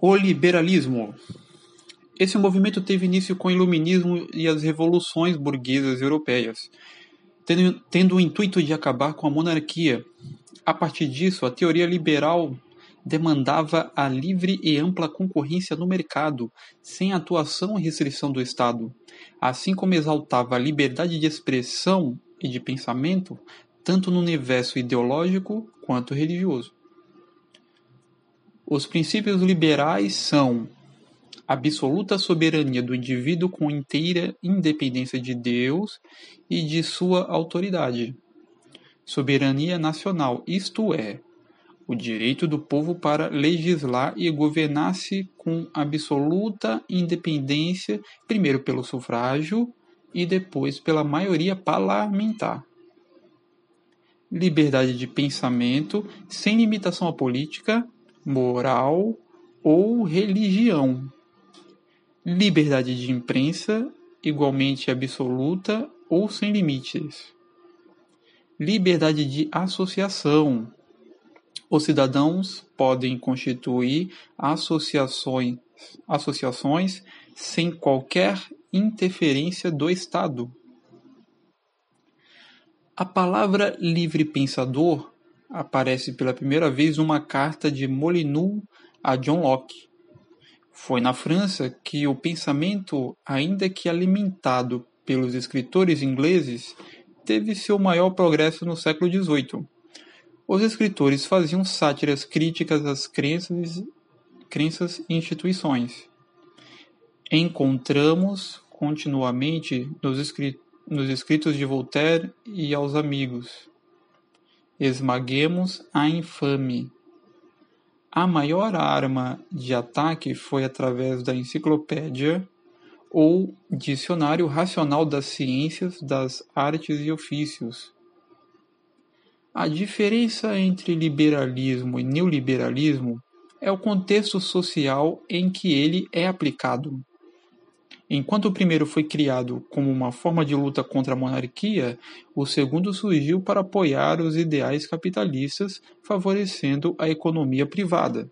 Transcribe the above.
O liberalismo. Esse movimento teve início com o iluminismo e as revoluções burguesas europeias, tendo, tendo o intuito de acabar com a monarquia. A partir disso, a teoria liberal demandava a livre e ampla concorrência no mercado, sem atuação e restrição do Estado, assim como exaltava a liberdade de expressão e de pensamento, tanto no universo ideológico quanto religioso. Os princípios liberais são absoluta soberania do indivíduo com inteira independência de Deus e de sua autoridade. Soberania nacional, isto é, o direito do povo para legislar e governar-se com absoluta independência, primeiro pelo sufrágio e depois pela maioria parlamentar. Liberdade de pensamento sem limitação à política, moral ou religião. Liberdade de imprensa, igualmente absoluta ou sem limites. Liberdade de associação. Os cidadãos podem constituir associações, associações sem qualquer interferência do Estado. A palavra livre pensador aparece pela primeira vez numa carta de Molyneux a John Locke. Foi na França que o pensamento, ainda que alimentado pelos escritores ingleses, teve seu maior progresso no século XVIII. Os escritores faziam sátiras críticas às crenças, crenças e instituições. Encontramos continuamente nos, nos escritos de Voltaire e aos amigos Esmaguemos a infame. A maior arma de ataque foi através da enciclopédia ou Dicionário Racional das Ciências, das Artes e Ofícios. A diferença entre liberalismo e neoliberalismo é o contexto social em que ele é aplicado. Enquanto o primeiro foi criado como uma forma de luta contra a monarquia, o segundo surgiu para apoiar os ideais capitalistas, favorecendo a economia privada.